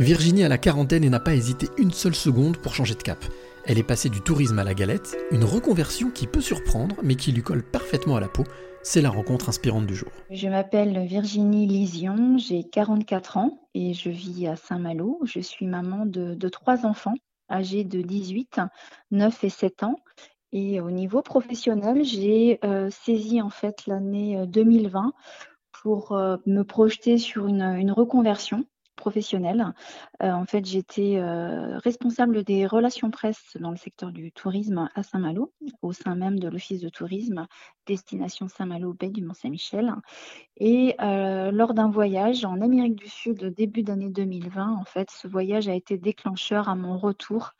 Virginie a la quarantaine et n'a pas hésité une seule seconde pour changer de cap. Elle est passée du tourisme à la galette, une reconversion qui peut surprendre mais qui lui colle parfaitement à la peau. C'est la rencontre inspirante du jour. Je m'appelle Virginie Lision, j'ai 44 ans et je vis à Saint-Malo. Je suis maman de, trois enfants âgés de 18, 9 et 7 ans. Et au niveau professionnel, j'ai euh, saisi en fait l'année 2020 euh, pour euh, me projeter sur une reconversion professionnelle. Euh, en fait, j'étais euh, responsable des relations presse dans le secteur du tourisme à Saint-Malo, au sein même de l'Office de tourisme Destination Saint-Malo, baie du Mont-Saint-Michel. Et euh, lors d'un voyage en Amérique du Sud, début d'année 2020, en fait, ce voyage a été déclencheur à mon retour.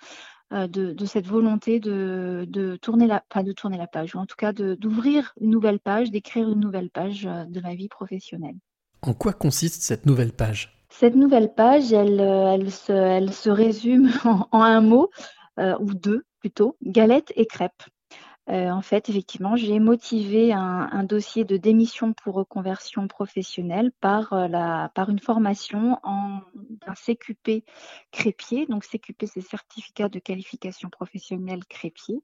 De, cette volonté de, tourner la, pas de tourner la page, ou en tout cas d'ouvrir une nouvelle page, d'écrire une nouvelle page de ma vie professionnelle. En quoi consiste cette nouvelle page? Cette nouvelle page, elle, euh, se, résume en, un mot, euh, ou deux plutôt, galette et crêpes. Euh, en fait, effectivement, j'ai motivé un, dossier de démission pour reconversion professionnelle par une formation en un CQP crépier. Donc, CQP, c'est certificat de qualification professionnelle crépier.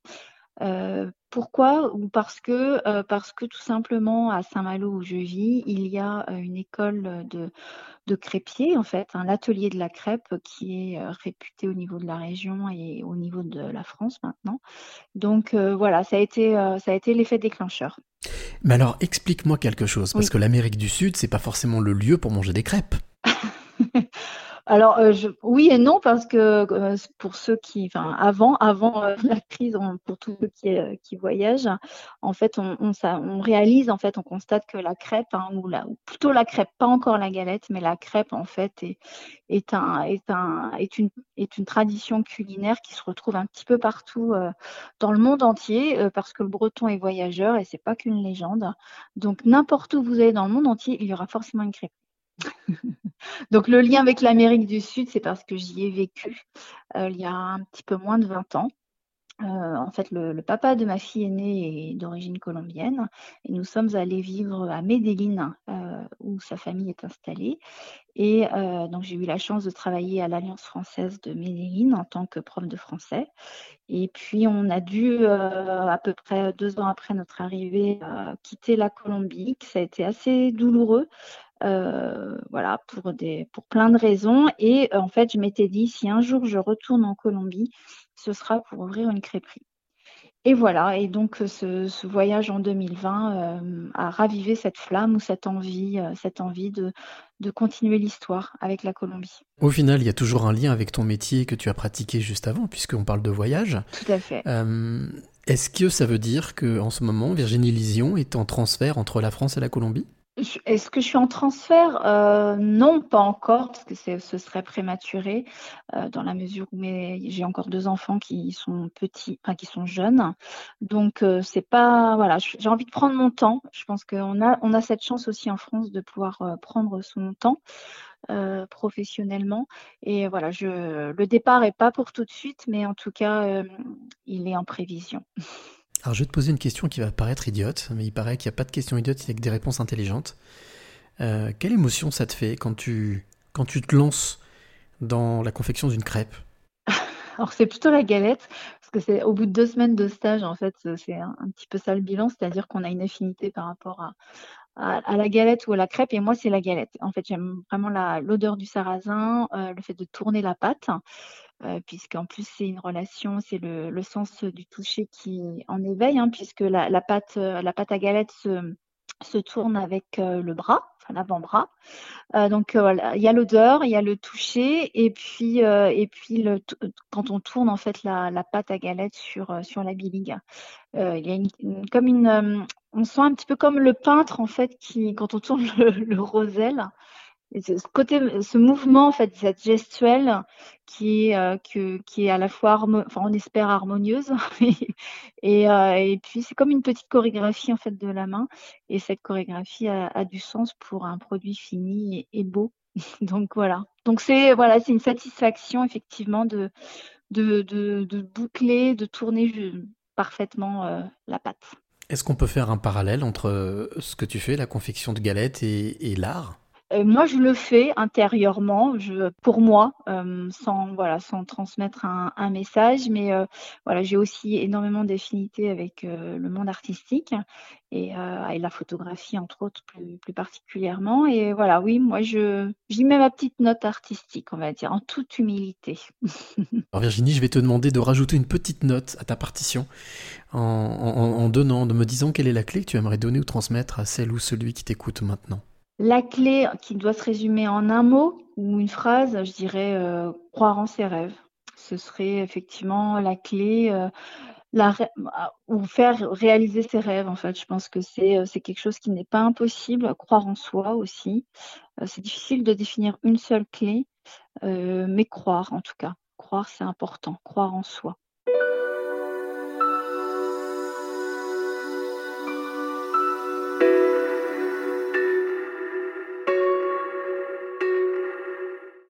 Euh, pourquoi Ou parce que, euh, parce que tout simplement à Saint-Malo où je vis, il y a euh, une école de, de crépier, en fait, un atelier de la crêpe qui est réputé au niveau de la région et au niveau de la France maintenant. Donc voilà, ça a été, ça a été l'effet déclencheur. Mais alors, explique-moi quelque chose, parce que l'Amérique du Sud, c'est pas forcément le lieu pour manger des crêpes. Alors euh, oui et non parce que euh, pour ceux qui, avant, avant euh, la crise, pour tous ceux qui, qui voyagent, en fait, on, on, réalise, en fait, on constate que la crêpe, hein, ou, la, ou plutôt la crêpe, pas encore la galette, mais la crêpe en fait est, est un, est un, est une, est une tradition culinaire qui se retrouve un petit peu partout dans le monde entier parce que le Breton est voyageur et c'est pas qu'une légende. Donc n'importe où vous allez dans le monde entier, il y aura forcément une crêpe. Donc le lien avec l'Amérique du Sud, c'est parce que j'y ai vécu euh, il y a un petit peu moins de 20 ans. Euh, en fait, le, papa de ma fille aînée est d'origine colombienne et nous sommes allés vivre à Medellín, euh, où sa famille est installée. Et donc, j'ai eu la chance de travailler à l'Alliance française de Medellín en tant que prof de français. Et puis, on a dû, à peu près deux ans après notre arrivée, quitter la Colombie. Ça a été assez douloureux euh, voilà, pour, des, pour plein de raisons. Et euh, en fait, je m'étais dit, si un jour je retourne en Colombie, ce sera pour ouvrir une crêperie. Et voilà, et donc ce, voyage en 2020 euh, a ravivé cette flamme ou cette envie, cette envie de, de continuer l'histoire avec la Colombie. Au final, il y a toujours un lien avec ton métier que tu as pratiqué juste avant, puisqu'on parle de voyage. Tout à fait. Est-ce que ça veut dire qu'en ce moment, Virginie Lision est en transfert entre la France et la Colombie? Est-ce que je suis en transfert? Euh, Non, pas encore, parce que ce serait prématuré, euh, dans la mesure où j'ai encore deux enfants qui sont petits, enfin qui sont jeunes. Donc euh, c'est pas, voilà, j'ai envie de prendre mon temps. Je pense qu'on a, on a cette chance aussi en France de pouvoir prendre son temps. professionnellement et voilà je le départ est pas pour tout de suite mais en tout cas il est en prévision Alors je vais te poser une question qui va paraître idiote, mais il paraît qu'il n'y a pas de questions idiotes, il n'y a que des réponses intelligentes. Euh, quelle émotion ça te fait quand tu, quand tu te lances dans la confection d'une crêpe? Alors c'est plutôt la galette, parce que c'est au bout de deux semaines de stage, en fait, c'est un, petit peu ça le bilan, c'est-à-dire qu'on a une affinité par rapport à, à, la galette ou à la crêpe, et moi c'est la galette. En fait, j'aime vraiment l'odeur du sarrasin, euh, le fait de tourner la pâte. Euh, puisqu'en plus c'est une relation, c'est le, sens du toucher qui en éveille, hein, puisque la, pâte, euh, la pâte à galette se, tourne avec euh, le bras, enfin l'avant-bras. Euh, donc voilà, il y a l'odeur, il y a le toucher, et puis et puis quand on tourne en fait la, pâte à galette sur sur la biligue, il y a comme une, on sent un petit peu comme le peintre en fait qui quand on tourne le, le roselle ce côté, ce mouvement, en fait, cette gestuelle qui est, euh, qui est à la fois, enfin, on espère harmonieuse, et, euh, et, puis c'est comme une petite chorégraphie en fait de la main, et cette chorégraphie a, du sens pour un produit fini et, beau. Donc voilà. Donc c'est voilà, c'est une satisfaction effectivement de de, de, boucler, de tourner parfaitement euh, la pâte. Est-ce qu'on peut faire un parallèle entre ce que tu fais, la confection de galettes, et, l'art? Moi, je le fais intérieurement, pour moi, euh, sans voilà, sans transmettre un, message. Mais euh, voilà, j'ai aussi énormément d'affinités avec le monde artistique et, la photographie, entre autres, plus, particulièrement. Et voilà, oui, moi, je j'y mets ma petite note artistique, on va dire, en toute humilité. Alors Virginie, je vais te demander de rajouter une petite note à ta partition en, en, en donnant, de me disant quelle est la clé que tu aimerais donner ou transmettre à celle ou celui qui t'écoute maintenant. La clé qui doit se résumer en un mot ou une phrase, je dirais euh, croire en ses rêves. Ce serait effectivement la clé, euh, ou faire réaliser ses rêves. En fait, je pense que c'est euh, c'est quelque chose qui n'est pas impossible. Croire en soi aussi. c'est difficile de définir une seule clé, mais croire en tout cas. Croire, c'est important. Croire en soi.